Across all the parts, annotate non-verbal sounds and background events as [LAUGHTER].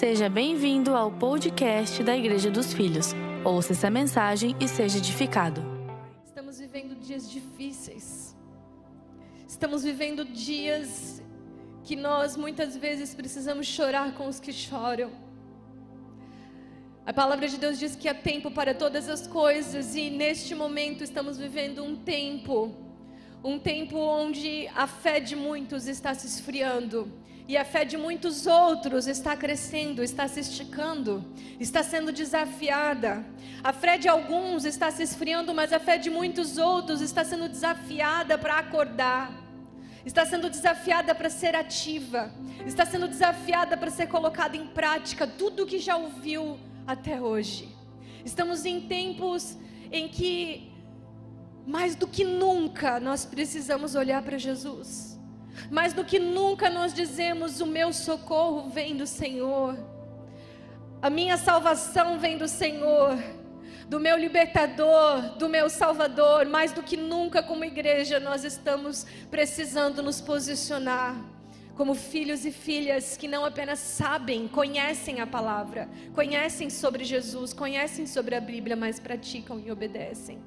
Seja bem-vindo ao podcast da Igreja dos Filhos. Ouça essa mensagem e seja edificado. Estamos vivendo dias difíceis. Estamos vivendo dias que nós muitas vezes precisamos chorar com os que choram. A palavra de Deus diz que há tempo para todas as coisas e neste momento estamos vivendo um tempo, um tempo onde a fé de muitos está se esfriando e a fé de muitos outros está crescendo, está se esticando, está sendo desafiada. A fé de alguns está se esfriando, mas a fé de muitos outros está sendo desafiada para acordar. Está sendo desafiada para ser ativa, está sendo desafiada para ser colocada em prática tudo o que já ouviu até hoje. Estamos em tempos em que, mais do que nunca, nós precisamos olhar para Jesus. Mais do que nunca nós dizemos: o meu socorro vem do Senhor, a minha salvação vem do Senhor, do meu libertador, do meu salvador. Mais do que nunca, como igreja, nós estamos precisando nos posicionar como filhos e filhas que não apenas sabem, conhecem a palavra, conhecem sobre Jesus, conhecem sobre a Bíblia, mas praticam e obedecem.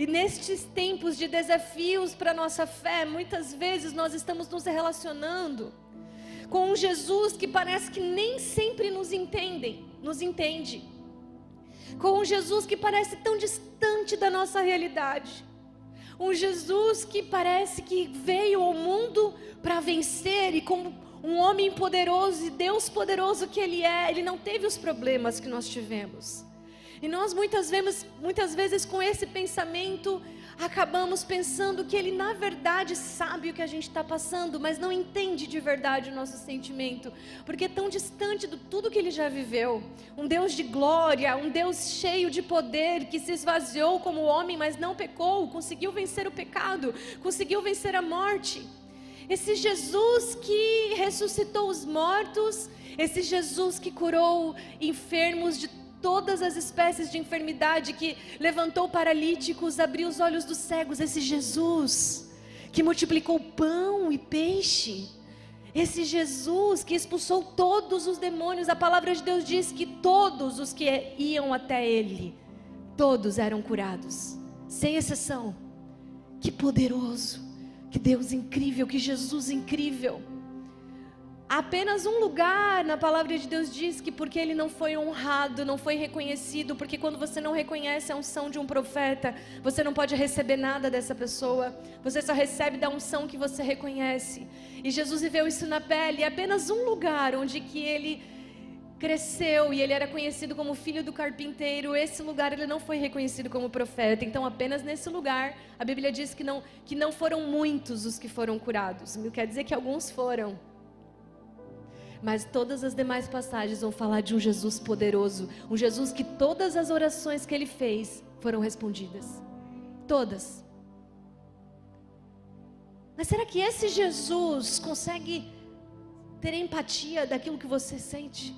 E nestes tempos de desafios para nossa fé, muitas vezes nós estamos nos relacionando com um Jesus que parece que nem sempre nos entendem, nos entende. Com um Jesus que parece tão distante da nossa realidade. Um Jesus que parece que veio ao mundo para vencer e como um homem poderoso e Deus poderoso que ele é, ele não teve os problemas que nós tivemos. E nós muitas vezes, muitas vezes com esse pensamento acabamos pensando que ele na verdade sabe o que a gente está passando, mas não entende de verdade o nosso sentimento, porque é tão distante de tudo que ele já viveu. Um Deus de glória, um Deus cheio de poder, que se esvaziou como homem, mas não pecou, conseguiu vencer o pecado, conseguiu vencer a morte. Esse Jesus que ressuscitou os mortos, esse Jesus que curou enfermos de todas as espécies de enfermidade, que levantou paralíticos, abriu os olhos dos cegos, esse Jesus que multiplicou pão e peixe. Esse Jesus que expulsou todos os demônios, a palavra de Deus diz que todos os que iam até Ele, todos eram curados, sem exceção. Que poderoso, que Deus incrível, que Jesus incrível apenas um lugar na palavra de Deus diz que porque ele não foi honrado, não foi reconhecido, porque quando você não reconhece a unção de um profeta, você não pode receber nada dessa pessoa, você só recebe da unção que você reconhece. E Jesus viveu isso na pele, é apenas um lugar onde que ele cresceu e ele era conhecido como filho do carpinteiro. Esse lugar ele não foi reconhecido como profeta. Então, apenas nesse lugar, a Bíblia diz que não que não foram muitos os que foram curados. Quer dizer que alguns foram. Mas todas as demais passagens vão falar de um Jesus poderoso, um Jesus que todas as orações que ele fez foram respondidas. Todas. Mas será que esse Jesus consegue ter empatia daquilo que você sente?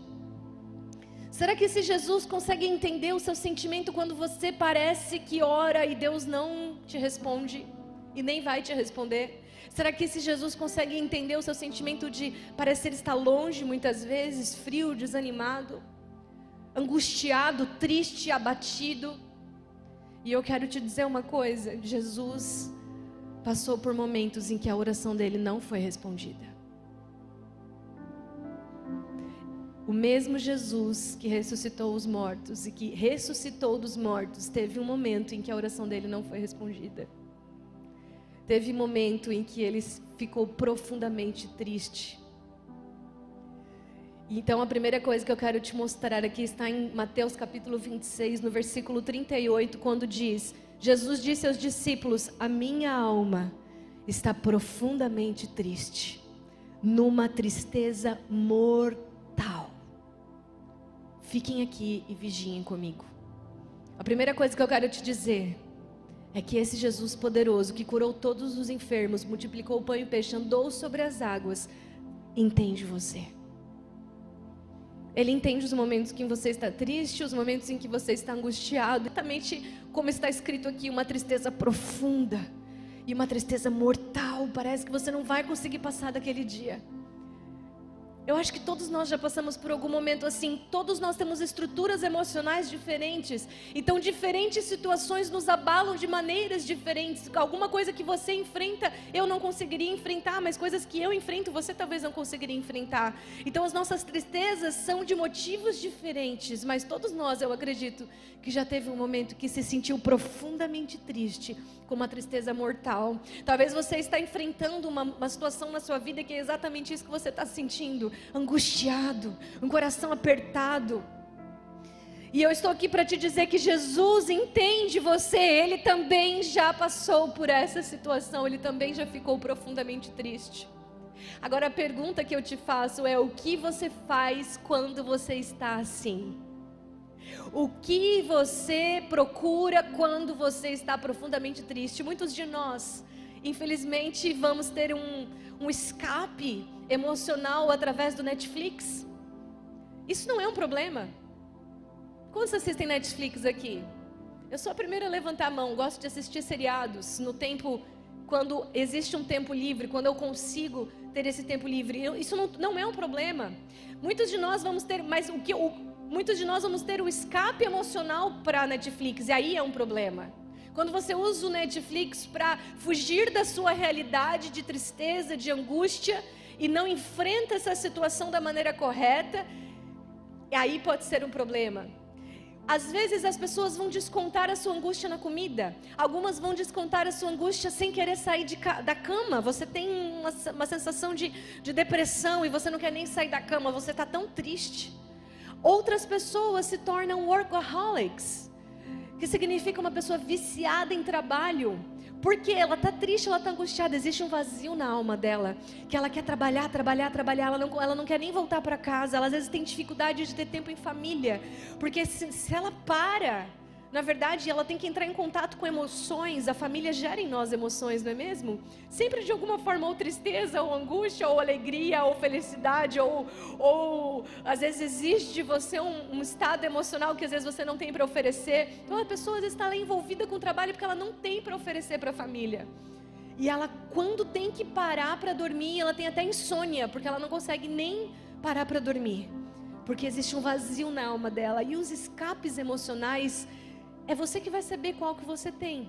Será que esse Jesus consegue entender o seu sentimento quando você parece que ora e Deus não te responde e nem vai te responder? Será que esse Jesus consegue entender o seu sentimento de parecer estar longe muitas vezes, frio, desanimado, angustiado, triste, abatido? E eu quero te dizer uma coisa: Jesus passou por momentos em que a oração dele não foi respondida. O mesmo Jesus que ressuscitou os mortos e que ressuscitou dos mortos, teve um momento em que a oração dele não foi respondida. Teve momento em que ele ficou profundamente triste. Então a primeira coisa que eu quero te mostrar aqui está em Mateus capítulo 26, no versículo 38, quando diz: Jesus disse aos discípulos: A minha alma está profundamente triste, numa tristeza mortal. Fiquem aqui e vigiem comigo. A primeira coisa que eu quero te dizer é que esse Jesus poderoso, que curou todos os enfermos, multiplicou o pão e o peixe, andou sobre as águas, entende você. Ele entende os momentos em que você está triste, os momentos em que você está angustiado, exatamente como está escrito aqui, uma tristeza profunda e uma tristeza mortal. Parece que você não vai conseguir passar daquele dia. Eu acho que todos nós já passamos por algum momento assim. Todos nós temos estruturas emocionais diferentes. Então, diferentes situações nos abalam de maneiras diferentes. Alguma coisa que você enfrenta, eu não conseguiria enfrentar, mas coisas que eu enfrento, você talvez não conseguiria enfrentar. Então, as nossas tristezas são de motivos diferentes. Mas todos nós, eu acredito, que já teve um momento que se sentiu profundamente triste, com uma tristeza mortal. Talvez você está enfrentando uma, uma situação na sua vida que é exatamente isso que você está sentindo angustiado, um coração apertado. E eu estou aqui para te dizer que Jesus entende você, ele também já passou por essa situação, ele também já ficou profundamente triste. Agora a pergunta que eu te faço é: o que você faz quando você está assim? O que você procura quando você está profundamente triste? Muitos de nós, infelizmente, vamos ter um, um escape emocional através do Netflix. Isso não é um problema. Quantos assistem Netflix aqui? Eu sou a primeira a levantar a mão, gosto de assistir seriados no tempo, quando existe um tempo livre, quando eu consigo ter esse tempo livre. Eu, isso não, não é um problema. Muitos de nós vamos ter, mas o que, o, muitos de nós vamos ter o escape emocional para Netflix, e aí é um problema. Quando você usa o Netflix para fugir da sua realidade de tristeza, de angústia, e não enfrenta essa situação da maneira correta, aí pode ser um problema. Às vezes as pessoas vão descontar a sua angústia na comida. Algumas vão descontar a sua angústia sem querer sair de, da cama. Você tem uma, uma sensação de, de depressão e você não quer nem sair da cama. Você está tão triste. Outras pessoas se tornam workaholics, que significa uma pessoa viciada em trabalho. Porque ela está triste, ela está angustiada, existe um vazio na alma dela, que ela quer trabalhar, trabalhar, trabalhar, ela não, ela não quer nem voltar para casa, ela às vezes tem dificuldade de ter tempo em família, porque se, se ela para na verdade, ela tem que entrar em contato com emoções. A família gera em nós emoções, não é mesmo? Sempre de alguma forma, ou tristeza, ou angústia, ou alegria, ou felicidade, ou, ou às vezes existe de você um, um estado emocional que às vezes você não tem para oferecer. Então a pessoa às vezes está lá envolvida com o trabalho porque ela não tem para oferecer para a família. E ela, quando tem que parar para dormir, ela tem até insônia, porque ela não consegue nem parar para dormir. Porque existe um vazio na alma dela. E os escapes emocionais é você que vai saber qual que você tem.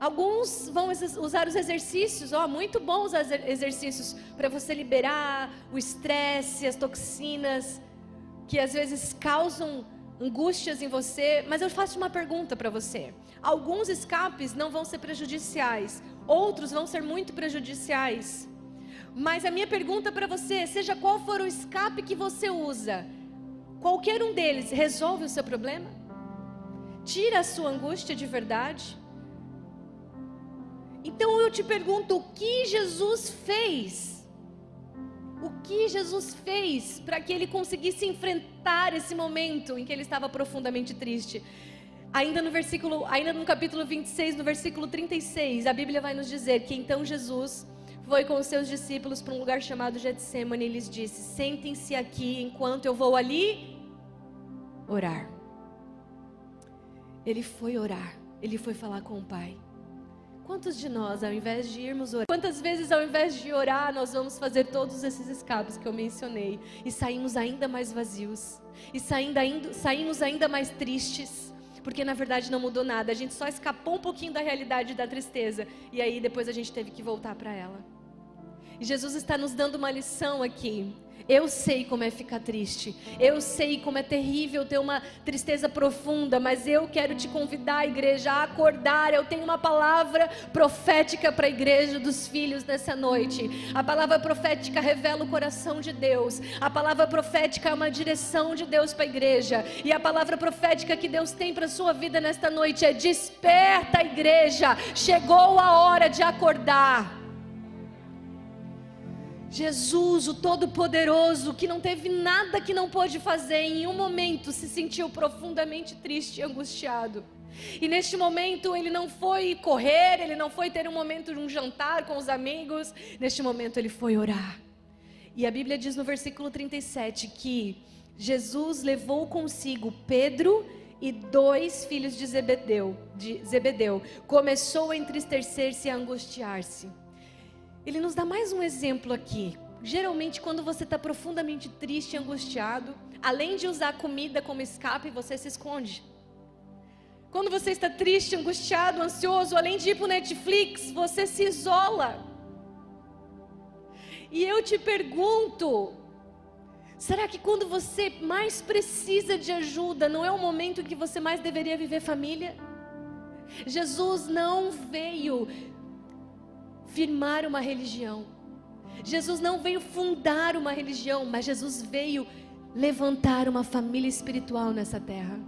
Alguns vão usar os exercícios, ó, muito bons os exercícios para você liberar o estresse, as toxinas que às vezes causam angústias em você. Mas eu faço uma pergunta para você: alguns escapes não vão ser prejudiciais, outros vão ser muito prejudiciais. Mas a minha pergunta para você, seja qual for o escape que você usa, qualquer um deles resolve o seu problema? Tira a sua angústia de verdade? Então eu te pergunto: o que Jesus fez? O que Jesus fez para que ele conseguisse enfrentar esse momento em que ele estava profundamente triste? Ainda no versículo, ainda no capítulo 26, no versículo 36, a Bíblia vai nos dizer que então Jesus foi com os seus discípulos para um lugar chamado Getsemane e lhes disse: "Sentem-se aqui enquanto eu vou ali orar". Ele foi orar, ele foi falar com o Pai. Quantos de nós, ao invés de irmos orar, quantas vezes ao invés de orar, nós vamos fazer todos esses escapes que eu mencionei e saímos ainda mais vazios, e saindo, ainda, saímos ainda mais tristes, porque na verdade não mudou nada, a gente só escapou um pouquinho da realidade da tristeza, e aí depois a gente teve que voltar para ela. E Jesus está nos dando uma lição aqui. Eu sei como é ficar triste. Eu sei como é terrível ter uma tristeza profunda, mas eu quero te convidar, igreja, a acordar. Eu tenho uma palavra profética para a igreja dos filhos nessa noite. A palavra profética revela o coração de Deus. A palavra profética é uma direção de Deus para a igreja. E a palavra profética que Deus tem para a sua vida nesta noite é: desperta, igreja. Chegou a hora de acordar. Jesus, o Todo-Poderoso, que não teve nada que não pôde fazer, em um momento se sentiu profundamente triste e angustiado. E neste momento ele não foi correr, ele não foi ter um momento de um jantar com os amigos, neste momento ele foi orar. E a Bíblia diz no versículo 37 que Jesus levou consigo Pedro e dois filhos de Zebedeu, de Zebedeu. Começou a entristecer-se e a angustiar-se. Ele nos dá mais um exemplo aqui. geralmente quando você está profundamente triste e angustiado, além de usar comida como escape, você se esconde. Quando você está triste, angustiado, ansioso, além de ir para o Netflix, você se isola. E eu te pergunto: será que quando você mais precisa de ajuda, não é o momento que você mais deveria viver família? Jesus não veio firmar uma religião. Jesus não veio fundar uma religião, mas Jesus veio levantar uma família espiritual nessa terra.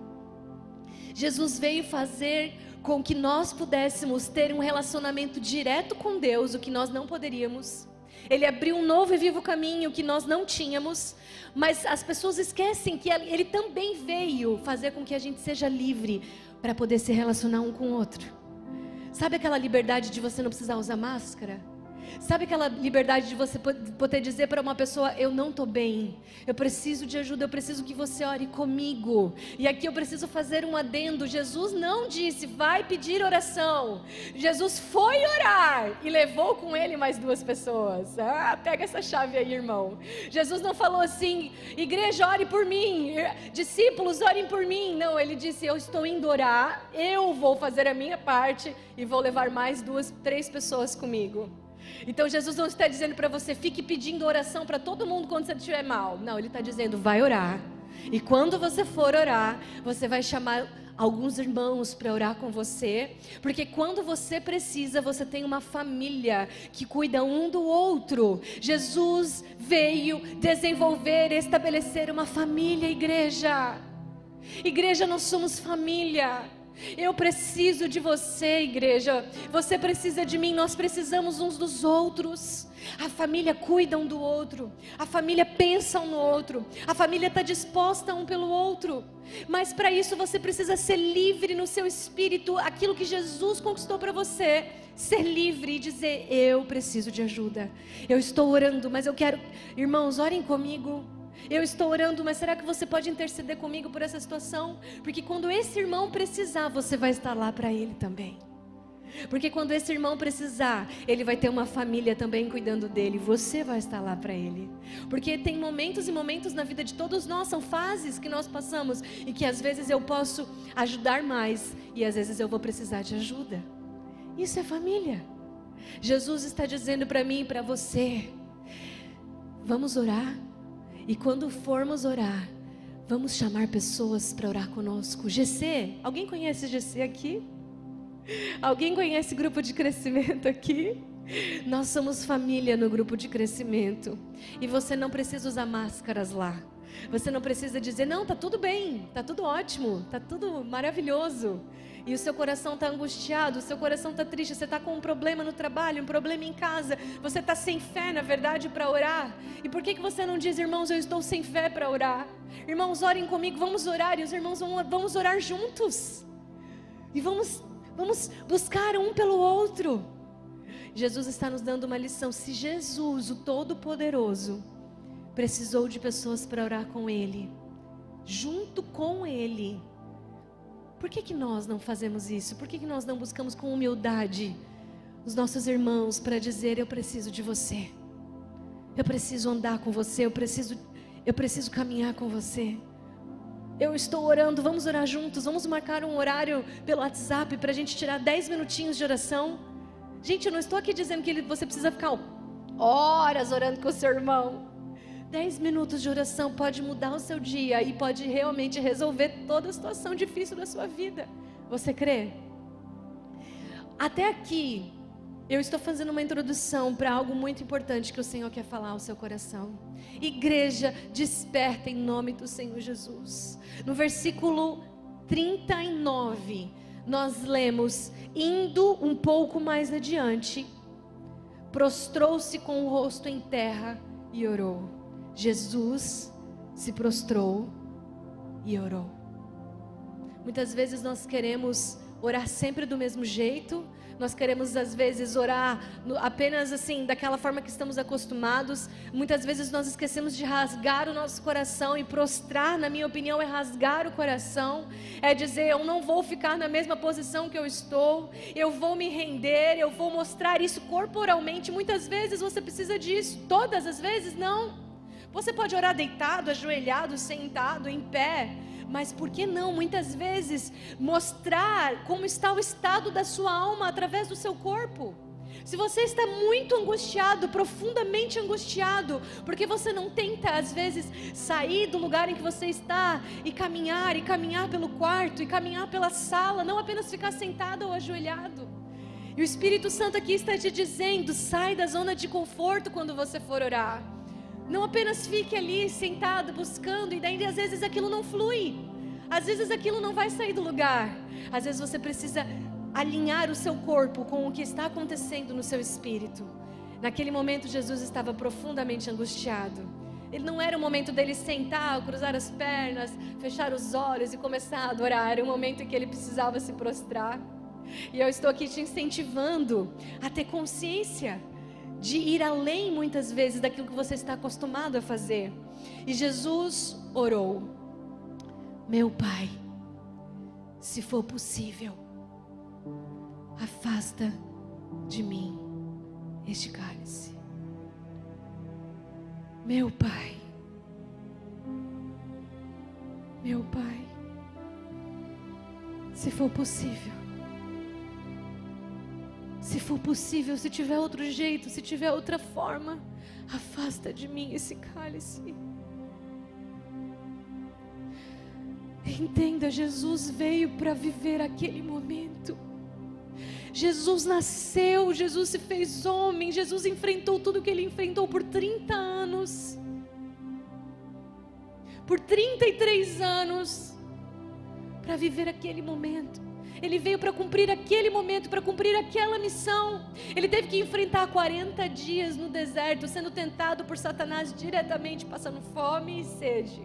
Jesus veio fazer com que nós pudéssemos ter um relacionamento direto com Deus, o que nós não poderíamos. Ele abriu um novo e vivo caminho que nós não tínhamos, mas as pessoas esquecem que ele também veio fazer com que a gente seja livre para poder se relacionar um com o outro. Sabe aquela liberdade de você não precisar usar máscara? Sabe aquela liberdade de você poder dizer para uma pessoa: Eu não estou bem, eu preciso de ajuda, eu preciso que você ore comigo. E aqui eu preciso fazer um adendo: Jesus não disse, vai pedir oração. Jesus foi orar e levou com ele mais duas pessoas. Ah, pega essa chave aí, irmão. Jesus não falou assim: Igreja, ore por mim, discípulos, orem por mim. Não, ele disse: Eu estou indo orar, eu vou fazer a minha parte e vou levar mais duas, três pessoas comigo. Então Jesus não está dizendo para você fique pedindo oração para todo mundo quando você estiver mal. Não, ele está dizendo vai orar. E quando você for orar, você vai chamar alguns irmãos para orar com você, porque quando você precisa, você tem uma família que cuida um do outro. Jesus veio desenvolver, estabelecer uma família, igreja. Igreja, nós somos família. Eu preciso de você, igreja. Você precisa de mim. Nós precisamos uns dos outros. A família cuida um do outro. A família pensa um no outro. A família está disposta um pelo outro. Mas para isso você precisa ser livre no seu espírito. Aquilo que Jesus conquistou para você. Ser livre e dizer: Eu preciso de ajuda. Eu estou orando, mas eu quero. Irmãos, orem comigo. Eu estou orando, mas será que você pode interceder comigo por essa situação? Porque quando esse irmão precisar, você vai estar lá para ele também. Porque quando esse irmão precisar, ele vai ter uma família também cuidando dele. Você vai estar lá para ele. Porque tem momentos e momentos na vida de todos nós, são fases que nós passamos e que às vezes eu posso ajudar mais e às vezes eu vou precisar de ajuda. Isso é família. Jesus está dizendo para mim e para você: vamos orar. E quando formos orar, vamos chamar pessoas para orar conosco. GC, alguém conhece GC aqui? Alguém conhece grupo de crescimento aqui? Nós somos família no grupo de crescimento. E você não precisa usar máscaras lá. Você não precisa dizer, não, tá tudo bem, tá tudo ótimo, tá tudo maravilhoso e o seu coração está angustiado, o seu coração está triste, você está com um problema no trabalho, um problema em casa, você está sem fé, na verdade, para orar. E por que, que você não diz, irmãos, eu estou sem fé para orar? Irmãos, orem comigo, vamos orar, e os irmãos vão, vamos orar juntos. E vamos, vamos buscar um pelo outro. Jesus está nos dando uma lição. Se Jesus, o Todo-Poderoso, precisou de pessoas para orar com Ele, junto com Ele, por que, que nós não fazemos isso? Por que, que nós não buscamos com humildade os nossos irmãos para dizer: Eu preciso de você, eu preciso andar com você, eu preciso, eu preciso caminhar com você. Eu estou orando, vamos orar juntos, vamos marcar um horário pelo WhatsApp para a gente tirar 10 minutinhos de oração. Gente, eu não estou aqui dizendo que você precisa ficar horas orando com o seu irmão. Dez minutos de oração pode mudar o seu dia e pode realmente resolver toda a situação difícil da sua vida. Você crê? Até aqui, eu estou fazendo uma introdução para algo muito importante que o Senhor quer falar ao seu coração. Igreja, desperta em nome do Senhor Jesus. No versículo 39, nós lemos: indo um pouco mais adiante, prostrou-se com o rosto em terra e orou. Jesus se prostrou e orou. Muitas vezes nós queremos orar sempre do mesmo jeito, Nós queremos às vezes orar apenas assim, daquela forma que estamos acostumados. Muitas vezes nós esquecemos de rasgar o nosso coração e prostrar, na minha opinião, é rasgar o coração, é dizer eu não vou ficar na mesma posição que eu estou, eu vou me render, eu vou mostrar isso corporalmente. Muitas vezes você precisa disso, todas as vezes não. Você pode orar deitado, ajoelhado, sentado, em pé. Mas por que não, muitas vezes, mostrar como está o estado da sua alma através do seu corpo? Se você está muito angustiado, profundamente angustiado, porque você não tenta às vezes sair do lugar em que você está e caminhar, e caminhar pelo quarto, e caminhar pela sala, não apenas ficar sentado ou ajoelhado. E o Espírito Santo aqui está te dizendo: sai da zona de conforto quando você for orar. Não apenas fique ali sentado buscando e daí às vezes aquilo não flui. Às vezes aquilo não vai sair do lugar. Às vezes você precisa alinhar o seu corpo com o que está acontecendo no seu espírito. Naquele momento Jesus estava profundamente angustiado. Ele não era o momento dele sentar, cruzar as pernas, fechar os olhos e começar a adorar. Era o momento em que ele precisava se prostrar. E eu estou aqui te incentivando a ter consciência de ir além muitas vezes daquilo que você está acostumado a fazer. E Jesus orou: Meu Pai, se for possível, afasta de mim este cálice. Meu Pai, meu Pai, se for possível, for possível, se tiver outro jeito, se tiver outra forma, afasta de mim esse cálice. Entenda, Jesus veio para viver aquele momento. Jesus nasceu, Jesus se fez homem, Jesus enfrentou tudo que ele enfrentou por 30 anos. Por 33 anos para viver aquele momento. Ele veio para cumprir aquele momento, para cumprir aquela missão. Ele teve que enfrentar 40 dias no deserto, sendo tentado por Satanás diretamente, passando fome e sede.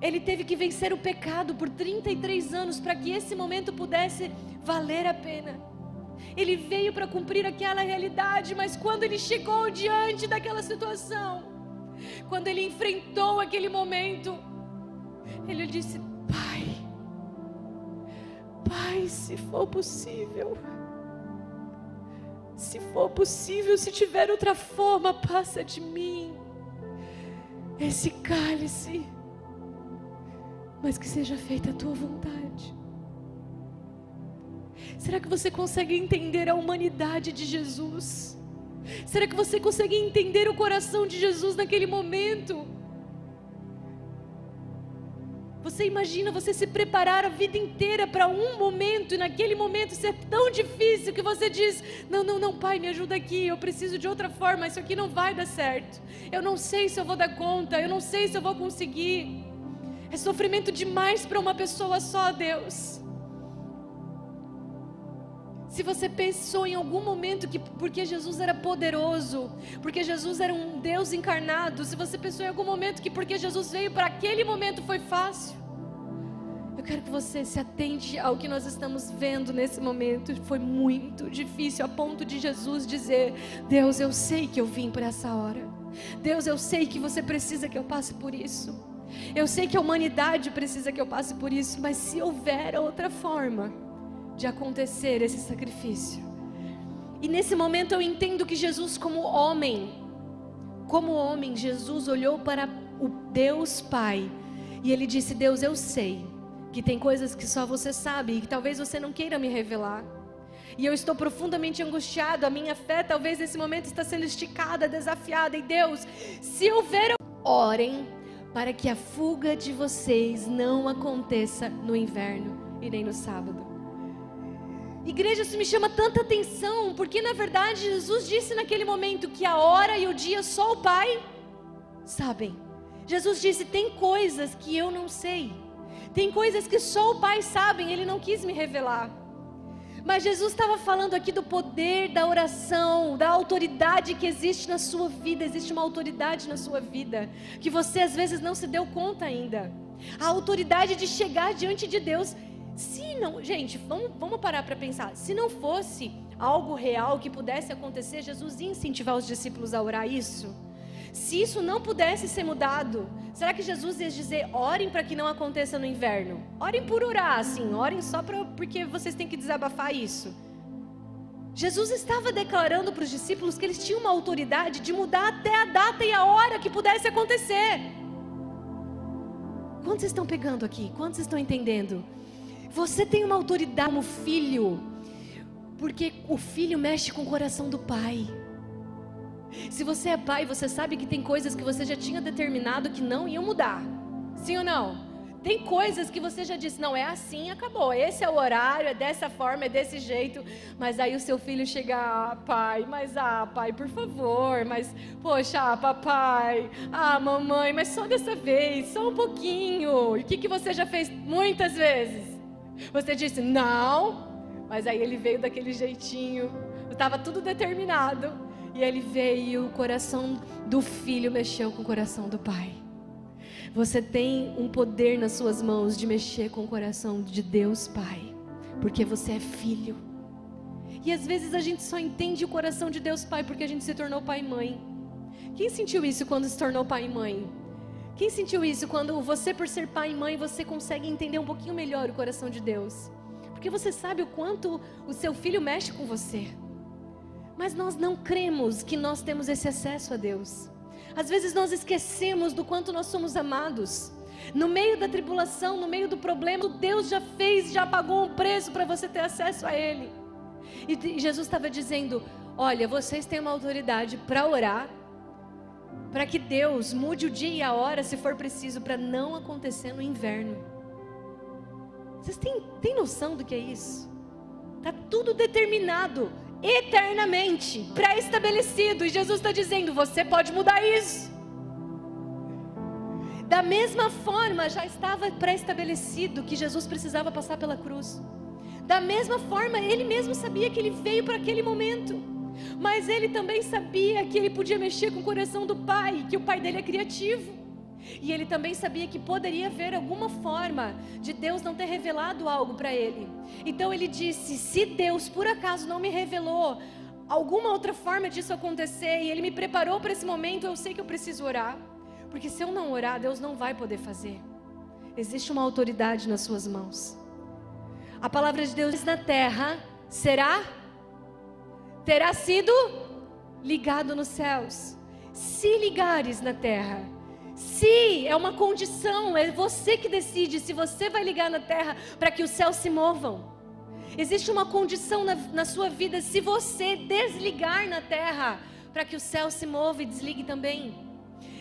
Ele teve que vencer o pecado por 33 anos para que esse momento pudesse valer a pena. Ele veio para cumprir aquela realidade, mas quando ele chegou diante daquela situação, quando ele enfrentou aquele momento, ele disse: Pai, se for possível, se for possível, se tiver outra forma, passa de mim esse cálice, mas que seja feita a tua vontade. Será que você consegue entender a humanidade de Jesus? Será que você consegue entender o coração de Jesus naquele momento? Você imagina você se preparar a vida inteira para um momento e naquele momento ser tão difícil que você diz: Não, não, não, pai, me ajuda aqui, eu preciso de outra forma, isso aqui não vai dar certo. Eu não sei se eu vou dar conta, eu não sei se eu vou conseguir. É sofrimento demais para uma pessoa só, Deus. Se você pensou em algum momento que porque Jesus era poderoso, porque Jesus era um Deus encarnado, se você pensou em algum momento que porque Jesus veio para aquele momento foi fácil, eu quero que você se atente ao que nós estamos vendo nesse momento. Foi muito difícil a ponto de Jesus dizer: Deus, eu sei que eu vim para essa hora. Deus, eu sei que você precisa que eu passe por isso. Eu sei que a humanidade precisa que eu passe por isso, mas se houver outra forma, de acontecer esse sacrifício. E nesse momento eu entendo que Jesus, como homem, como homem, Jesus olhou para o Deus Pai e ele disse: Deus, eu sei que tem coisas que só você sabe e que talvez você não queira me revelar. E eu estou profundamente angustiado, a minha fé talvez nesse momento está sendo esticada, desafiada. E Deus, se houver, orem para que a fuga de vocês não aconteça no inverno e nem no sábado. Igreja, isso me chama tanta atenção, porque na verdade Jesus disse naquele momento que a hora e o dia só o Pai sabem. Jesus disse: tem coisas que eu não sei, tem coisas que só o Pai sabe, ele não quis me revelar. Mas Jesus estava falando aqui do poder da oração, da autoridade que existe na sua vida. Existe uma autoridade na sua vida que você às vezes não se deu conta ainda. A autoridade de chegar diante de Deus Se não, gente, vamos, vamos parar para pensar. Se não fosse algo real que pudesse acontecer, Jesus ia incentivar os discípulos a orar isso? Se isso não pudesse ser mudado, será que Jesus ia dizer: orem para que não aconteça no inverno? Orem por orar, assim, orem só pra, porque vocês têm que desabafar isso. Jesus estava declarando para os discípulos que eles tinham uma autoridade de mudar até a data e a hora que pudesse acontecer. Quantos estão pegando aqui? Quantos estão entendendo? Você tem uma autoridade como filho, porque o filho mexe com o coração do pai. Se você é pai, você sabe que tem coisas que você já tinha determinado que não iam mudar. Sim ou não? Tem coisas que você já disse, não é assim, acabou. Esse é o horário, é dessa forma, é desse jeito. Mas aí o seu filho chega, ah, pai, mas ah, pai, por favor, mas poxa, ah, papai, ah, mamãe, mas só dessa vez, só um pouquinho. E o que, que você já fez muitas vezes? Você disse, não, mas aí ele veio daquele jeitinho, estava tudo determinado. E ele veio o coração do filho mexeu com o coração do pai. Você tem um poder nas suas mãos de mexer com o coração de Deus Pai, porque você é filho. E às vezes a gente só entende o coração de Deus Pai porque a gente se tornou pai e mãe. Quem sentiu isso quando se tornou pai e mãe? Quem sentiu isso quando você, por ser pai e mãe, você consegue entender um pouquinho melhor o coração de Deus? Porque você sabe o quanto o seu filho mexe com você. Mas nós não cremos que nós temos esse acesso a Deus. Às vezes nós esquecemos do quanto nós somos amados. No meio da tribulação, no meio do problema, Deus já fez, já pagou um preço para você ter acesso a Ele. E Jesus estava dizendo: Olha, vocês têm uma autoridade para orar, para que Deus mude o dia e a hora, se for preciso, para não acontecer no inverno. Vocês têm, têm noção do que é isso? Está tudo determinado eternamente, pré-estabelecido. E Jesus está dizendo: você pode mudar isso. Da mesma forma, já estava pré-estabelecido que Jesus precisava passar pela cruz. Da mesma forma, ele mesmo sabia que ele veio para aquele momento. Mas ele também sabia que ele podia mexer com o coração do pai, que o pai dele é criativo. E ele também sabia que poderia haver alguma forma de Deus não ter revelado algo para ele. Então ele disse: se Deus por acaso não me revelou alguma outra forma disso acontecer e ele me preparou para esse momento, eu sei que eu preciso orar. Porque se eu não orar, Deus não vai poder fazer. Existe uma autoridade nas suas mãos. A palavra de Deus na terra será terá sido ligado nos céus. Se ligares na terra, se é uma condição, é você que decide se você vai ligar na terra para que os céus se movam. Existe uma condição na, na sua vida se você desligar na terra para que o céu se mova e desligue também.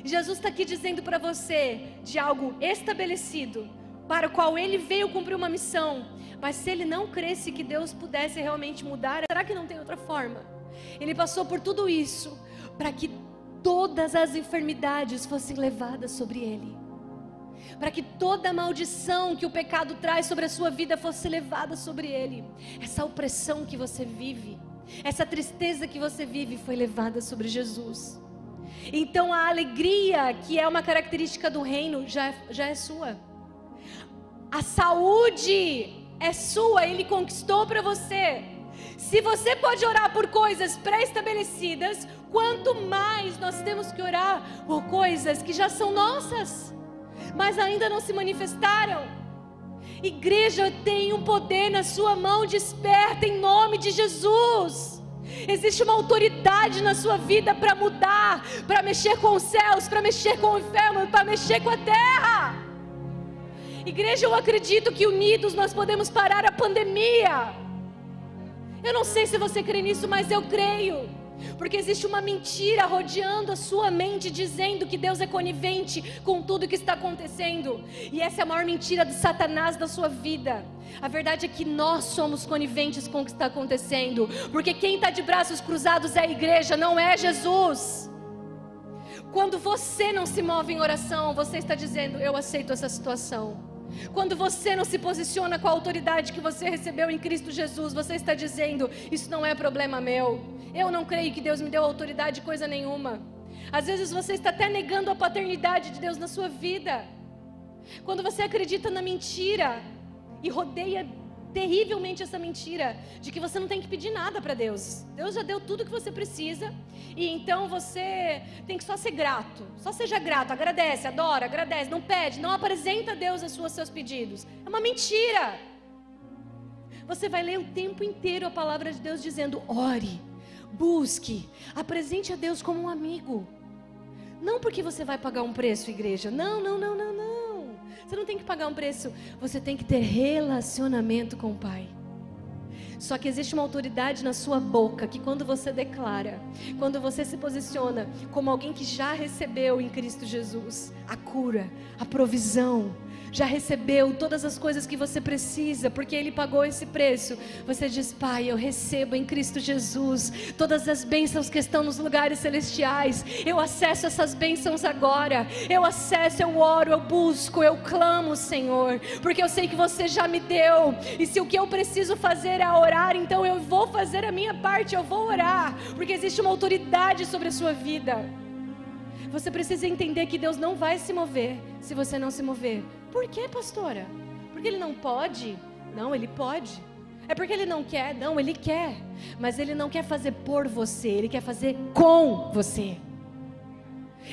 Jesus está aqui dizendo para você de algo estabelecido, para o qual ele veio cumprir uma missão. Mas se ele não cresce que Deus pudesse realmente mudar, será que não tem outra forma? Ele passou por tudo isso para que todas as enfermidades fossem levadas sobre ele. Para que toda maldição que o pecado traz sobre a sua vida fosse levada sobre ele. Essa opressão que você vive, essa tristeza que você vive foi levada sobre Jesus. Então a alegria, que é uma característica do reino, já, é, já é sua. A saúde é sua, ele conquistou para você. Se você pode orar por coisas pré-estabelecidas, quanto mais nós temos que orar por coisas que já são nossas, mas ainda não se manifestaram. Igreja tem um poder na sua mão, desperta em nome de Jesus. Existe uma autoridade na sua vida para mudar, para mexer com os céus, para mexer com o inferno, para mexer com a terra. Igreja, eu acredito que unidos nós podemos parar a pandemia. Eu não sei se você crê nisso, mas eu creio. Porque existe uma mentira rodeando a sua mente, dizendo que Deus é conivente com tudo que está acontecendo. E essa é a maior mentira de Satanás da sua vida. A verdade é que nós somos coniventes com o que está acontecendo. Porque quem está de braços cruzados é a igreja, não é Jesus. Quando você não se move em oração, você está dizendo: Eu aceito essa situação. Quando você não se posiciona com a autoridade que você recebeu em Cristo Jesus, você está dizendo: Isso não é problema meu. Eu não creio que Deus me deu autoridade coisa nenhuma. Às vezes você está até negando a paternidade de Deus na sua vida. Quando você acredita na mentira e rodeia terrivelmente essa mentira de que você não tem que pedir nada para Deus. Deus já deu tudo que você precisa e então você tem que só ser grato. Só seja grato, agradece, adora, agradece, não pede, não apresenta a Deus as suas seus pedidos. É uma mentira. Você vai ler o tempo inteiro a palavra de Deus dizendo: ore, busque, apresente a Deus como um amigo. Não porque você vai pagar um preço, igreja. Não, não, não, não, não. Você não tem que pagar um preço, você tem que ter relacionamento com o Pai. Só que existe uma autoridade na sua boca que quando você declara, quando você se posiciona como alguém que já recebeu em Cristo Jesus a cura, a provisão, já recebeu todas as coisas que você precisa, porque Ele pagou esse preço. Você diz, Pai, eu recebo em Cristo Jesus todas as bênçãos que estão nos lugares celestiais. Eu acesso essas bênçãos agora. Eu acesso, eu oro, eu busco, eu clamo, Senhor, porque eu sei que você já me deu. E se o que eu preciso fazer é orar, então eu vou fazer a minha parte, eu vou orar, porque existe uma autoridade sobre a sua vida. Você precisa entender que Deus não vai se mover se você não se mover. Por que, pastora? Porque ele não pode? Não, ele pode. É porque ele não quer? Não, ele quer. Mas ele não quer fazer por você, ele quer fazer com você.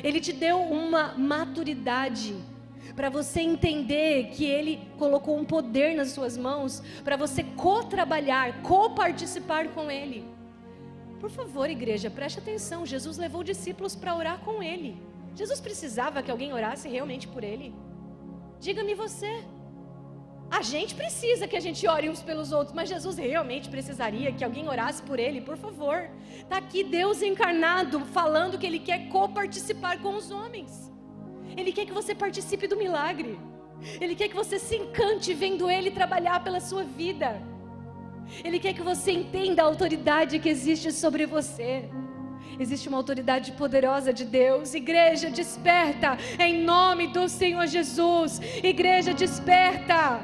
Ele te deu uma maturidade para você entender que ele colocou um poder nas suas mãos para você co-trabalhar, co-participar com ele. Por favor, igreja, preste atenção. Jesus levou discípulos para orar com ele. Jesus precisava que alguém orasse realmente por ele? Diga-me você. A gente precisa que a gente ore uns pelos outros, mas Jesus realmente precisaria que alguém orasse por ele, por favor. Está aqui Deus encarnado falando que Ele quer co-participar com os homens. Ele quer que você participe do milagre. Ele quer que você se encante vendo Ele trabalhar pela sua vida. Ele quer que você entenda a autoridade que existe sobre você. Existe uma autoridade poderosa de Deus. Igreja, desperta em nome do Senhor Jesus. Igreja, desperta.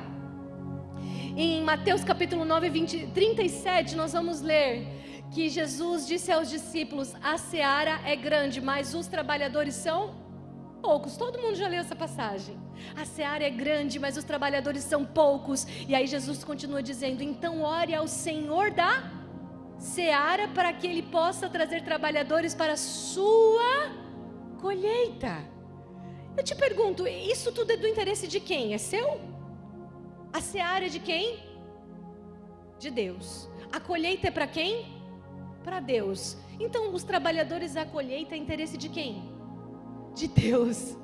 Em Mateus capítulo 9, 20, 37, nós vamos ler que Jesus disse aos discípulos: A seara é grande, mas os trabalhadores são poucos. Todo mundo já leu essa passagem. A seara é grande, mas os trabalhadores são poucos. E aí Jesus continua dizendo: então ore ao Senhor da seara para que ele possa trazer trabalhadores para a sua colheita. Eu te pergunto, isso tudo é do interesse de quem? É seu? A seara é de quem? De Deus. A colheita é para quem? Para Deus. Então, os trabalhadores da colheita é interesse de quem? de Deus.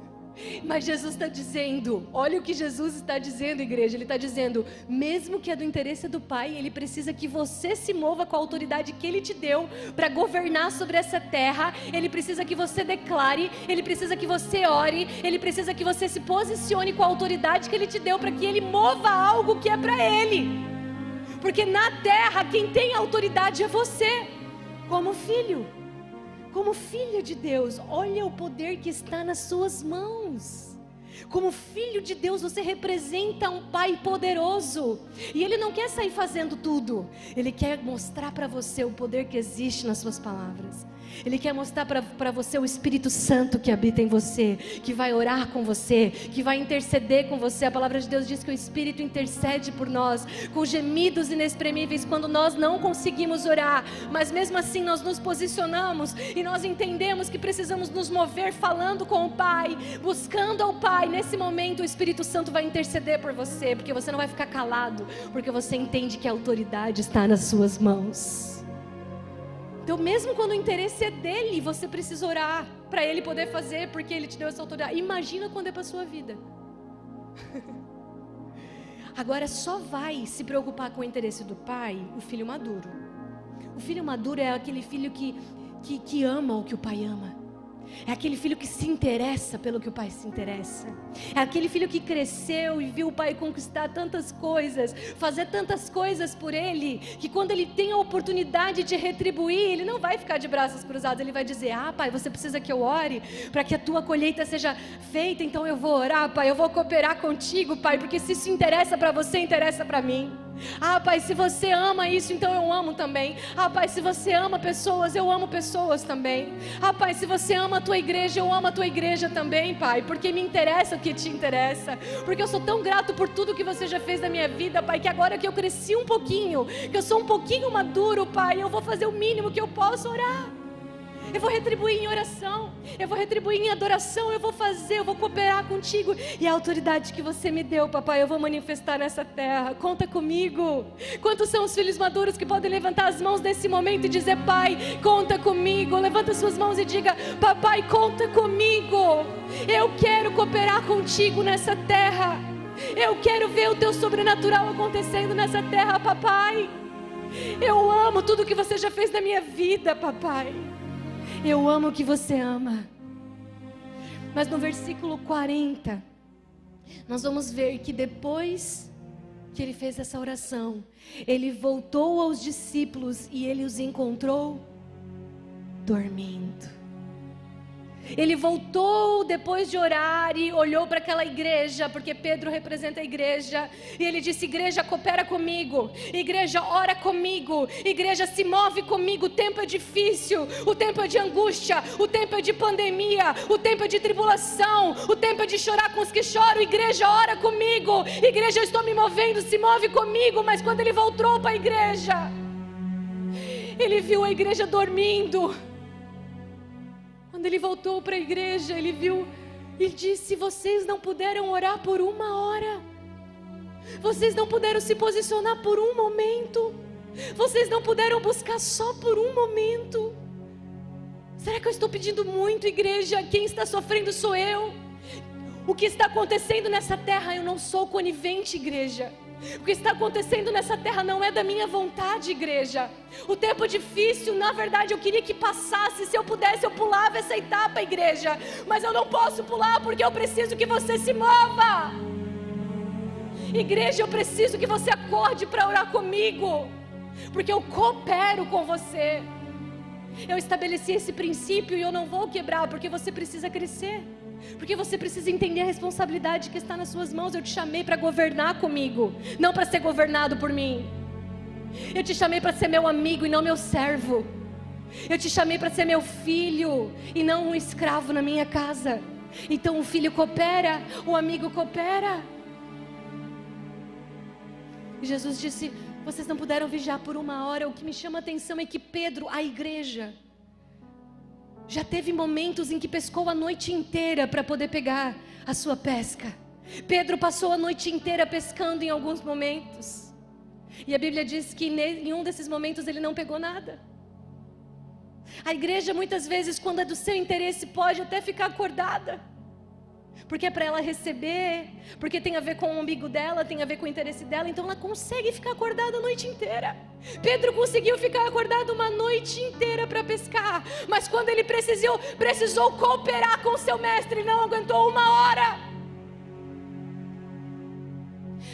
Mas Jesus está dizendo, olha o que Jesus está dizendo, igreja. Ele está dizendo, mesmo que é do interesse do Pai, Ele precisa que você se mova com a autoridade que Ele te deu para governar sobre essa terra. Ele precisa que você declare, Ele precisa que você ore, Ele precisa que você se posicione com a autoridade que Ele te deu para que Ele mova algo que é para Ele. Porque na terra quem tem autoridade é você, como filho como filha de Deus, olha o poder que está nas suas mãos. Como filho de Deus, você representa um pai poderoso. E ele não quer sair fazendo tudo. Ele quer mostrar para você o poder que existe nas suas palavras. Ele quer mostrar para você o Espírito Santo que habita em você, que vai orar com você, que vai interceder com você. A palavra de Deus diz que o Espírito intercede por nós, com gemidos inexprimíveis, quando nós não conseguimos orar, mas mesmo assim nós nos posicionamos e nós entendemos que precisamos nos mover falando com o Pai, buscando ao Pai. Nesse momento, o Espírito Santo vai interceder por você, porque você não vai ficar calado, porque você entende que a autoridade está nas suas mãos. Então, mesmo quando o interesse é dele, você precisa orar para ele poder fazer, porque ele te deu essa autoridade. Imagina quando é para sua vida. [LAUGHS] Agora só vai se preocupar com o interesse do pai o filho maduro. O filho maduro é aquele filho que, que, que ama o que o pai ama. É aquele filho que se interessa pelo que o pai se interessa. É aquele filho que cresceu e viu o pai conquistar tantas coisas, fazer tantas coisas por ele, que quando ele tem a oportunidade de retribuir, ele não vai ficar de braços cruzados, ele vai dizer: Ah, pai, você precisa que eu ore para que a tua colheita seja feita, então eu vou orar, pai, eu vou cooperar contigo, pai, porque se isso interessa para você, interessa para mim. Ah, Pai, se você ama isso, então eu amo também. Ah, Pai, se você ama pessoas, eu amo pessoas também. Ah, Pai, se você ama a tua igreja, eu amo a tua igreja também, Pai, porque me interessa o que te interessa. Porque eu sou tão grato por tudo que você já fez na minha vida, Pai, que agora que eu cresci um pouquinho, que eu sou um pouquinho maduro, Pai, eu vou fazer o mínimo que eu posso orar. Eu vou retribuir em oração. Eu vou retribuir em adoração. Eu vou fazer, eu vou cooperar contigo. E a autoridade que você me deu, papai, eu vou manifestar nessa terra. Conta comigo. Quantos são os filhos maduros que podem levantar as mãos nesse momento e dizer: Pai, conta comigo. Levanta suas mãos e diga: Papai, conta comigo. Eu quero cooperar contigo nessa terra. Eu quero ver o teu sobrenatural acontecendo nessa terra, papai. Eu amo tudo que você já fez na minha vida, papai. Eu amo o que você ama. Mas no versículo 40, nós vamos ver que depois que ele fez essa oração, ele voltou aos discípulos e ele os encontrou dormindo. Ele voltou depois de orar e olhou para aquela igreja, porque Pedro representa a igreja, e ele disse: Igreja, coopera comigo, igreja, ora comigo, igreja, se move comigo. O tempo é difícil, o tempo é de angústia, o tempo é de pandemia, o tempo é de tribulação, o tempo é de chorar com os que choram. Igreja, ora comigo, igreja, eu estou me movendo, se move comigo. Mas quando ele voltou para a igreja, ele viu a igreja dormindo. Quando ele voltou para a igreja, ele viu e disse: Vocês não puderam orar por uma hora, vocês não puderam se posicionar por um momento, vocês não puderam buscar só por um momento. Será que eu estou pedindo muito, igreja? Quem está sofrendo sou eu. O que está acontecendo nessa terra, eu não sou conivente, igreja. O que está acontecendo nessa terra não é da minha vontade, igreja. O tempo difícil, na verdade, eu queria que passasse. Se eu pudesse, eu pulava essa etapa, igreja. Mas eu não posso pular porque eu preciso que você se mova. Igreja, eu preciso que você acorde para orar comigo. Porque eu coopero com você. Eu estabeleci esse princípio e eu não vou quebrar, porque você precisa crescer. Porque você precisa entender a responsabilidade que está nas suas mãos. Eu te chamei para governar comigo, não para ser governado por mim. Eu te chamei para ser meu amigo e não meu servo. Eu te chamei para ser meu filho e não um escravo na minha casa. Então o filho coopera, o amigo coopera. Jesus disse: Vocês não puderam vigiar por uma hora. O que me chama a atenção é que Pedro, a igreja, já teve momentos em que pescou a noite inteira para poder pegar a sua pesca. Pedro passou a noite inteira pescando em alguns momentos. E a Bíblia diz que em um desses momentos ele não pegou nada. A igreja muitas vezes, quando é do seu interesse, pode até ficar acordada porque é para ela receber, porque tem a ver com o umbigo dela, tem a ver com o interesse dela, então ela consegue ficar acordada a noite inteira. Pedro conseguiu ficar acordado uma noite inteira para pescar, mas quando ele precisou, precisou cooperar com seu mestre, não aguentou uma hora.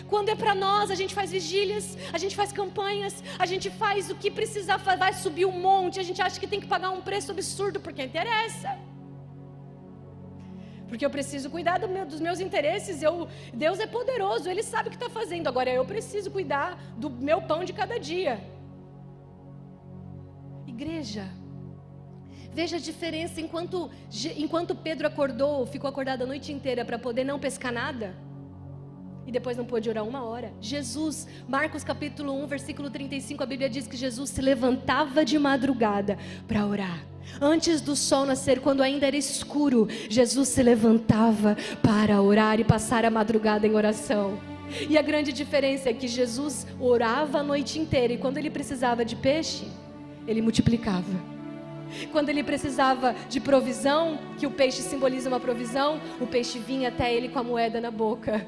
Quando é para nós, a gente faz vigílias, a gente faz campanhas, a gente faz o que precisar, vai subir um monte, a gente acha que tem que pagar um preço absurdo porque interessa porque eu preciso cuidar do meu, dos meus interesses. Eu, Deus é poderoso, Ele sabe o que está fazendo. Agora eu preciso cuidar do meu pão de cada dia. Igreja, veja a diferença. Enquanto, enquanto Pedro acordou, ficou acordado a noite inteira para poder não pescar nada. E depois não pôde orar uma hora. Jesus, Marcos capítulo 1, versículo 35, a Bíblia diz que Jesus se levantava de madrugada para orar. Antes do sol nascer, quando ainda era escuro, Jesus se levantava para orar e passar a madrugada em oração. E a grande diferença é que Jesus orava a noite inteira e quando ele precisava de peixe, ele multiplicava. Quando ele precisava de provisão, que o peixe simboliza uma provisão, o peixe vinha até ele com a moeda na boca.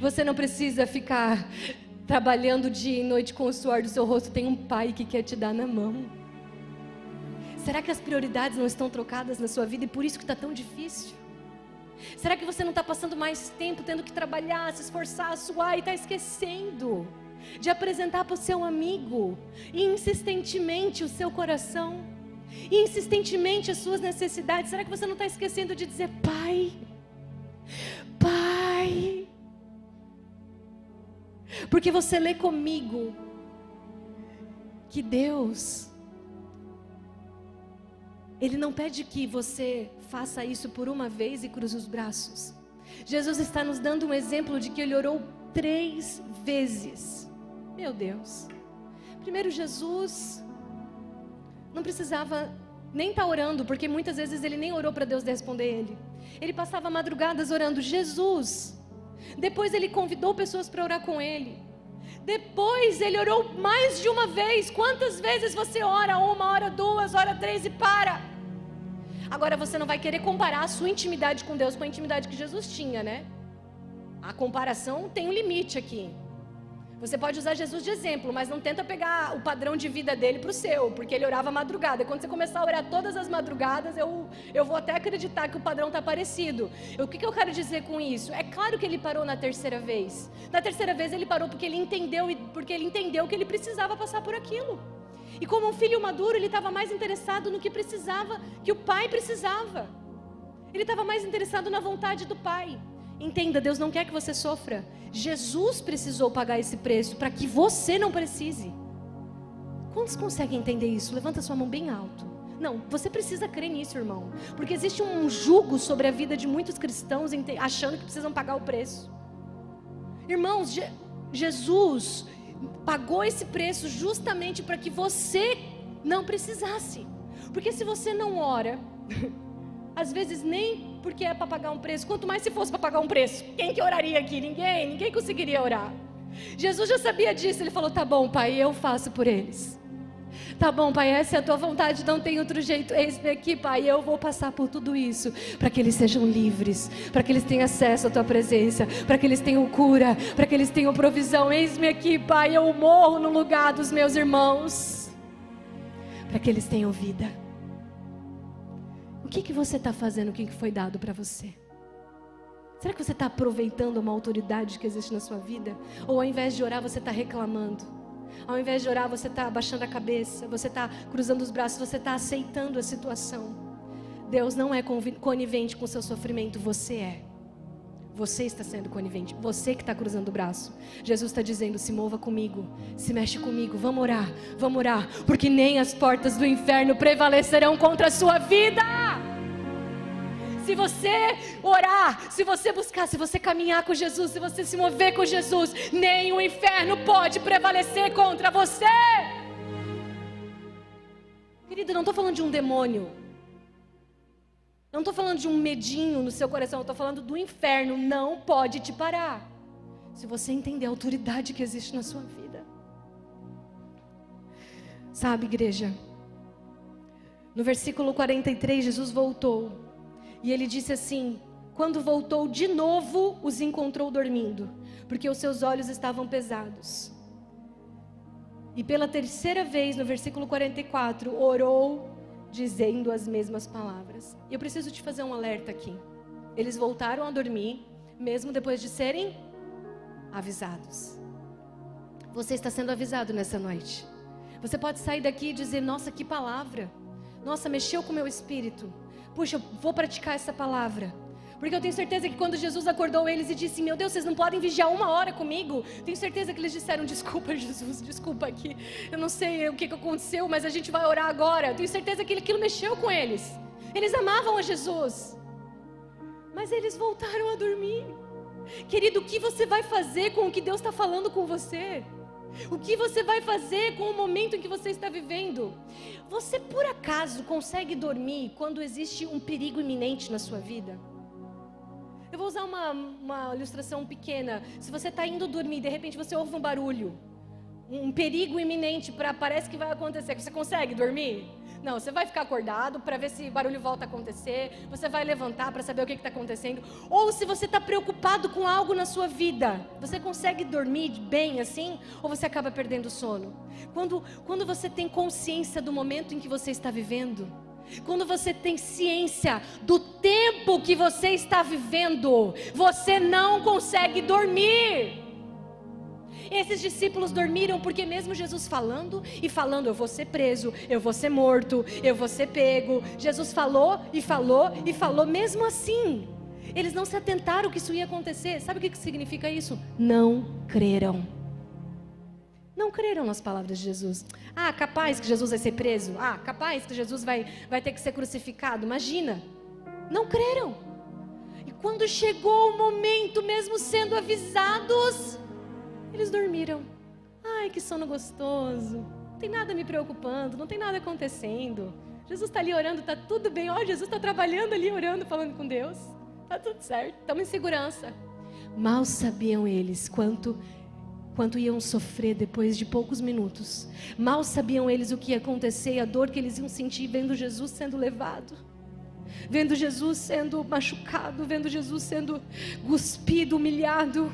Você não precisa ficar trabalhando dia e noite com o suor do seu rosto, tem um pai que quer te dar na mão. Será que as prioridades não estão trocadas na sua vida e por isso que está tão difícil? Será que você não está passando mais tempo tendo que trabalhar, se esforçar, suar e está esquecendo de apresentar para o seu amigo insistentemente o seu coração, insistentemente as suas necessidades? Será que você não está esquecendo de dizer, Pai, Pai, Porque você lê comigo que Deus ele não pede que você faça isso por uma vez e cruze os braços. Jesus está nos dando um exemplo de que ele orou três vezes. Meu Deus. Primeiro, Jesus não precisava nem estar tá orando, porque muitas vezes ele nem orou para Deus responder ele. Ele passava madrugadas orando, Jesus. Depois ele convidou pessoas para orar com ele. Depois ele orou mais de uma vez. Quantas vezes você ora? Uma hora, duas, hora três e para? Agora você não vai querer comparar a sua intimidade com Deus com a intimidade que Jesus tinha, né? A comparação tem um limite aqui. Você pode usar Jesus de exemplo, mas não tenta pegar o padrão de vida dele para o seu, porque ele orava madrugada. Quando você começar a orar todas as madrugadas, eu, eu vou até acreditar que o padrão está parecido. O que, que eu quero dizer com isso? É claro que ele parou na terceira vez. Na terceira vez ele parou porque ele entendeu, porque ele entendeu que ele precisava passar por aquilo. E como um filho maduro, ele estava mais interessado no que precisava, que o pai precisava. Ele estava mais interessado na vontade do pai. Entenda, Deus não quer que você sofra. Jesus precisou pagar esse preço para que você não precise. Quantos conseguem entender isso? Levanta sua mão bem alto. Não, você precisa crer nisso, irmão. Porque existe um jugo sobre a vida de muitos cristãos achando que precisam pagar o preço. Irmãos, Je Jesus pagou esse preço justamente para que você não precisasse. Porque se você não ora, [LAUGHS] às vezes nem porque é para pagar um preço, quanto mais se fosse para pagar um preço. Quem que oraria aqui? Ninguém, ninguém conseguiria orar. Jesus já sabia disso, ele falou: "Tá bom, Pai, eu faço por eles". Tá bom, Pai, essa é a tua vontade, não tem outro jeito. Eis-me aqui, Pai, eu vou passar por tudo isso para que eles sejam livres, para que eles tenham acesso à tua presença, para que eles tenham cura, para que eles tenham provisão. Eis-me aqui, Pai, eu morro no lugar dos meus irmãos, para que eles tenham vida. Que, que você está fazendo? O que, que foi dado para você? Será que você está aproveitando uma autoridade que existe na sua vida? Ou ao invés de orar, você está reclamando? Ao invés de orar, você está abaixando a cabeça, você está cruzando os braços, você está aceitando a situação. Deus não é conivente com o seu sofrimento, você é. Você está sendo conivente, você que está cruzando o braço. Jesus está dizendo: se mova comigo, se mexe comigo, vamos orar, vamos orar, porque nem as portas do inferno prevalecerão contra a sua vida se você orar, se você buscar, se você caminhar com Jesus, se você se mover com Jesus, nem o inferno pode prevalecer contra você. Querido, não estou falando de um demônio. Não estou falando de um medinho no seu coração. Eu estou falando do inferno. Não pode te parar. Se você entender a autoridade que existe na sua vida. Sabe, igreja? No versículo 43, Jesus voltou e ele disse assim: Quando voltou de novo, os encontrou dormindo, porque os seus olhos estavam pesados. E pela terceira vez, no versículo 44, orou, dizendo as mesmas palavras. E eu preciso te fazer um alerta aqui. Eles voltaram a dormir, mesmo depois de serem avisados. Você está sendo avisado nessa noite. Você pode sair daqui e dizer: Nossa, que palavra! Nossa, mexeu com o meu espírito. Puxa, eu vou praticar essa palavra. Porque eu tenho certeza que quando Jesus acordou eles e disse: Meu Deus, vocês não podem vigiar uma hora comigo. Tenho certeza que eles disseram: Desculpa, [LAUGHS] Jesus, desculpa aqui. Eu não sei o que aconteceu, mas a gente vai orar agora. Tenho certeza que aquilo mexeu com eles. Eles amavam a Jesus. Mas eles voltaram a dormir. Querido, o que você vai fazer com o que Deus está falando com você? O que você vai fazer com o momento em que você está vivendo? Você por acaso consegue dormir quando existe um perigo iminente na sua vida? Eu vou usar uma, uma ilustração pequena. Se você está indo dormir, de repente você ouve um barulho, um perigo iminente para parece que vai acontecer. Você consegue dormir? Não, você vai ficar acordado para ver se o barulho volta a acontecer, você vai levantar para saber o que está acontecendo. Ou se você está preocupado com algo na sua vida, você consegue dormir bem assim? Ou você acaba perdendo o sono? Quando, quando você tem consciência do momento em que você está vivendo, quando você tem ciência do tempo que você está vivendo, você não consegue dormir. Esses discípulos dormiram porque, mesmo Jesus falando e falando, eu vou ser preso, eu vou ser morto, eu vou ser pego. Jesus falou e falou e falou, mesmo assim. Eles não se atentaram que isso ia acontecer. Sabe o que significa isso? Não creram. Não creram nas palavras de Jesus. Ah, capaz que Jesus vai ser preso. Ah, capaz que Jesus vai, vai ter que ser crucificado. Imagina. Não creram. E quando chegou o momento, mesmo sendo avisados, eles dormiram. Ai, que sono gostoso. Não tem nada me preocupando, não tem nada acontecendo. Jesus está ali orando, está tudo bem. Ó, Jesus está trabalhando ali, orando, falando com Deus. Está tudo certo, estamos em segurança. Mal sabiam eles quanto quanto iam sofrer depois de poucos minutos. Mal sabiam eles o que ia acontecer, a dor que eles iam sentir vendo Jesus sendo levado, vendo Jesus sendo machucado, vendo Jesus sendo cuspido, humilhado.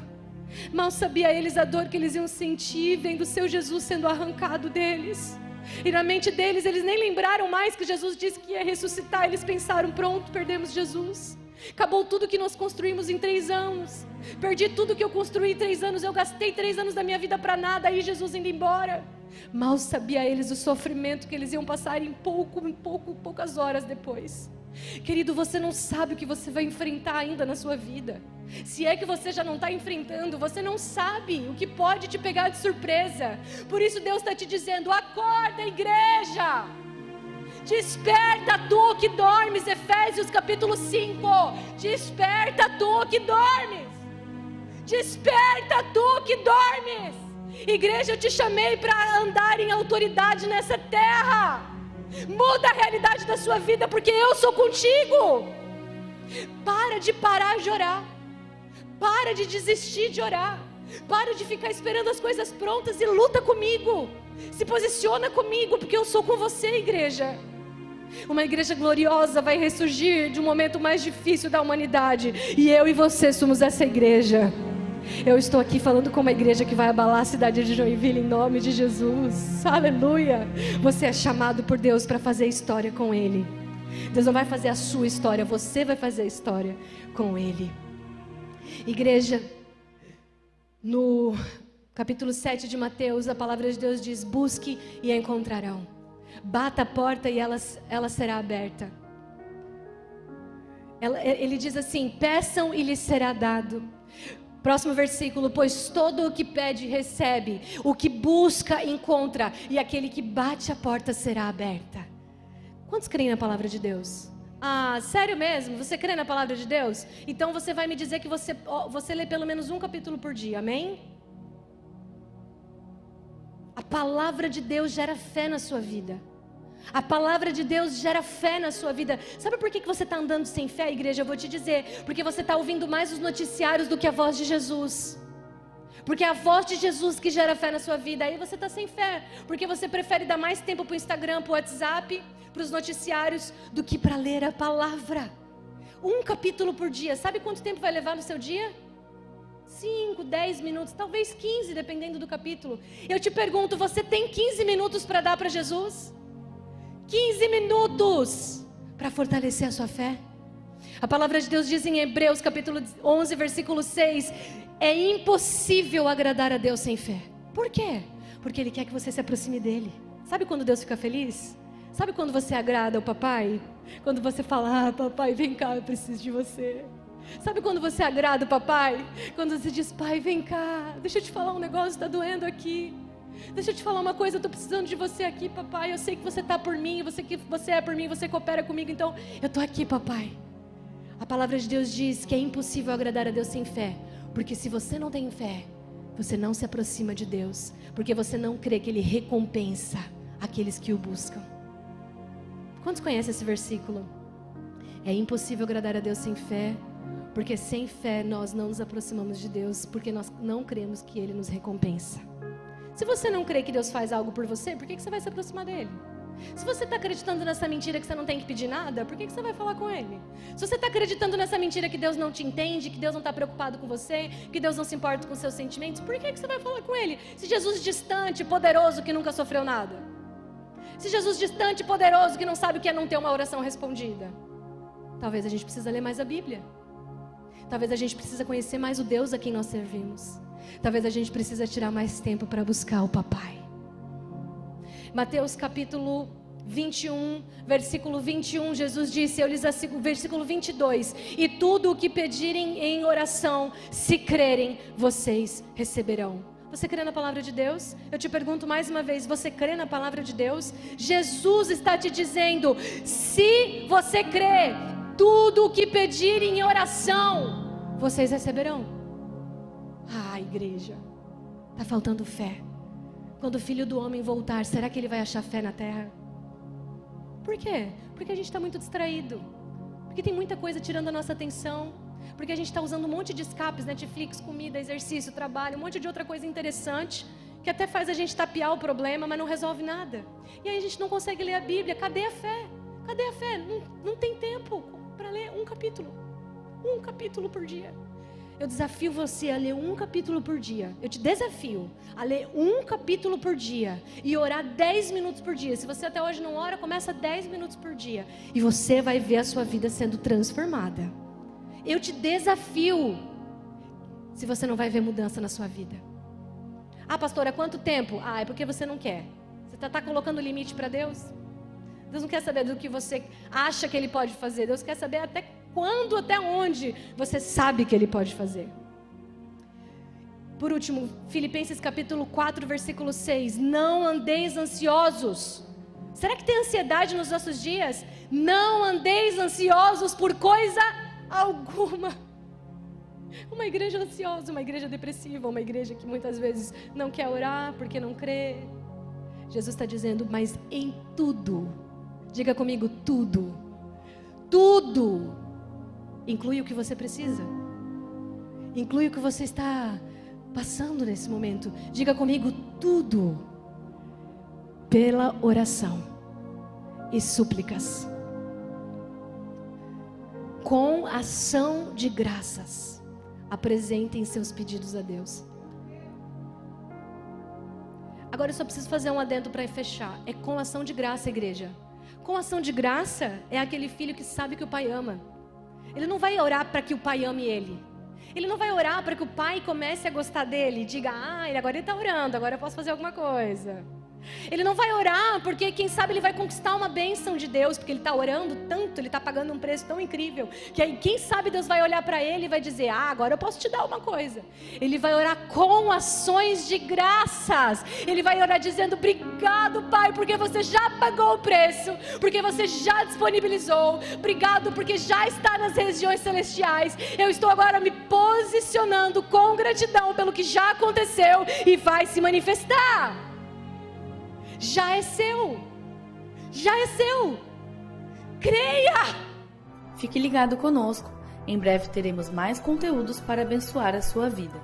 Mal sabia eles a dor que eles iam sentir vendo seu Jesus sendo arrancado deles. E na mente deles, eles nem lembraram mais que Jesus disse que ia ressuscitar. Eles pensaram: pronto, perdemos Jesus. Acabou tudo que nós construímos em três anos. Perdi tudo que eu construí em três anos. Eu gastei três anos da minha vida para nada. Aí Jesus indo embora. Mal sabia eles o sofrimento que eles iam passar em pouco, em pouco, poucas horas depois. Querido, você não sabe o que você vai enfrentar ainda na sua vida. Se é que você já não está enfrentando, você não sabe o que pode te pegar de surpresa. Por isso Deus está te dizendo: acorda, igreja. Desperta tu que dormes, Efésios capítulo 5. Desperta tu que dormes. Desperta tu que dormes. Igreja, eu te chamei para andar em autoridade nessa terra. Muda a realidade da sua vida, porque eu sou contigo. Para de parar de orar. Para de desistir de orar. Para de ficar esperando as coisas prontas e luta comigo. Se posiciona comigo, porque eu sou com você, igreja. Uma igreja gloriosa vai ressurgir de um momento mais difícil da humanidade. E eu e você somos essa igreja. Eu estou aqui falando com uma igreja que vai abalar a cidade de Joinville em nome de Jesus. Aleluia. Você é chamado por Deus para fazer história com Ele. Deus não vai fazer a sua história, você vai fazer a história com Ele. Igreja, no capítulo 7 de Mateus, a palavra de Deus diz: Busque e encontrarão. Bata a porta e ela, ela será aberta. Ela, ele diz assim: Peçam e lhes será dado. Próximo versículo: Pois todo o que pede, recebe, o que busca, encontra, e aquele que bate a porta será aberta. Quantos creem na palavra de Deus? Ah, sério mesmo? Você crê na palavra de Deus? Então você vai me dizer que você, você lê pelo menos um capítulo por dia, amém? A palavra de Deus gera fé na sua vida. A palavra de Deus gera fé na sua vida. Sabe por que você está andando sem fé, igreja? Eu vou te dizer. Porque você está ouvindo mais os noticiários do que a voz de Jesus. Porque é a voz de Jesus que gera fé na sua vida. Aí você está sem fé. Porque você prefere dar mais tempo para o Instagram, para o WhatsApp, para os noticiários, do que para ler a palavra. Um capítulo por dia. Sabe quanto tempo vai levar no seu dia? 5, 10 minutos, talvez 15, dependendo do capítulo. Eu te pergunto, você tem 15 minutos para dar para Jesus? 15 minutos para fortalecer a sua fé? A palavra de Deus diz em Hebreus capítulo 11, versículo 6: é impossível agradar a Deus sem fé. Por quê? Porque Ele quer que você se aproxime dEle. Sabe quando Deus fica feliz? Sabe quando você agrada o papai? Quando você fala, ah, papai, vem cá, eu preciso de você. Sabe quando você agrada o papai? Quando você diz, pai, vem cá, deixa eu te falar um negócio, está doendo aqui. Deixa eu te falar uma coisa, eu estou precisando de você aqui, papai. Eu sei que você está por mim, você que você é por mim, você coopera comigo, então eu estou aqui, papai. A palavra de Deus diz que é impossível agradar a Deus sem fé, porque se você não tem fé, você não se aproxima de Deus, porque você não crê que Ele recompensa aqueles que o buscam. Quantos conhecem esse versículo? É impossível agradar a Deus sem fé, porque sem fé nós não nos aproximamos de Deus, porque nós não cremos que Ele nos recompensa. Se você não crê que Deus faz algo por você, por que você vai se aproximar dele? Se você está acreditando nessa mentira que você não tem que pedir nada, por que você vai falar com ele? Se você está acreditando nessa mentira que Deus não te entende, que Deus não está preocupado com você, que Deus não se importa com seus sentimentos, por que você vai falar com ele? Se Jesus distante, poderoso, que nunca sofreu nada. Se Jesus distante, poderoso, que não sabe o que é não ter uma oração respondida. Talvez a gente precisa ler mais a Bíblia. Talvez a gente precisa conhecer mais o Deus a quem nós servimos. Talvez a gente precisa tirar mais tempo para buscar o papai. Mateus capítulo 21, versículo 21, Jesus disse, eu lhes asseguro, versículo 22, e tudo o que pedirem em oração, se crerem, vocês receberão. Você crê na palavra de Deus? Eu te pergunto mais uma vez: você crê na palavra de Deus? Jesus está te dizendo: se você crê, tudo o que pedirem em oração, vocês receberão. Ah, igreja, está faltando fé. Quando o filho do homem voltar, será que ele vai achar fé na terra? Por quê? Porque a gente está muito distraído. Porque tem muita coisa tirando a nossa atenção. Porque a gente está usando um monte de escapes, Netflix, comida, exercício, trabalho, um monte de outra coisa interessante, que até faz a gente tapear o problema, mas não resolve nada. E aí a gente não consegue ler a Bíblia. Cadê a fé? Cadê a fé? Não, não tem tempo para ler um capítulo. Um capítulo por dia. Eu desafio você a ler um capítulo por dia. Eu te desafio a ler um capítulo por dia e orar 10 minutos por dia. Se você até hoje não ora, começa 10 minutos por dia. E você vai ver a sua vida sendo transformada. Eu te desafio. Se você não vai ver mudança na sua vida. Ah, pastora, quanto tempo? Ah, é porque você não quer. Você está tá colocando limite para Deus? Deus não quer saber do que você acha que Ele pode fazer. Deus quer saber até quando, até onde você sabe que Ele pode fazer. Por último, Filipenses capítulo 4, versículo 6. Não andeis ansiosos. Será que tem ansiedade nos nossos dias? Não andeis ansiosos por coisa alguma. [LAUGHS] Uma igreja ansiosa, uma igreja depressiva, uma igreja que muitas vezes não quer orar porque não crê. Jesus está dizendo, mas em tudo, diga comigo, tudo, tudo, inclui o que você precisa, inclui o que você está passando nesse momento. Diga comigo, tudo, pela oração e súplicas com ação de graças, apresentem seus pedidos a Deus. Agora eu só preciso fazer um adendo para fechar. É com ação de graça, igreja. Com ação de graça é aquele filho que sabe que o pai ama. Ele não vai orar para que o pai ame ele. Ele não vai orar para que o pai comece a gostar dele e diga: Ah, agora ele está orando, agora eu posso fazer alguma coisa. Ele não vai orar porque, quem sabe, ele vai conquistar uma bênção de Deus, porque ele está orando tanto, ele está pagando um preço tão incrível, que aí, quem sabe, Deus vai olhar para ele e vai dizer: Ah, agora eu posso te dar uma coisa. Ele vai orar com ações de graças, ele vai orar dizendo: Obrigado, Pai, porque você já pagou o preço, porque você já disponibilizou, obrigado, porque já está nas regiões celestiais. Eu estou agora me posicionando com gratidão pelo que já aconteceu e vai se manifestar já é seu. Já é seu. Creia! Fique ligado conosco. Em breve teremos mais conteúdos para abençoar a sua vida.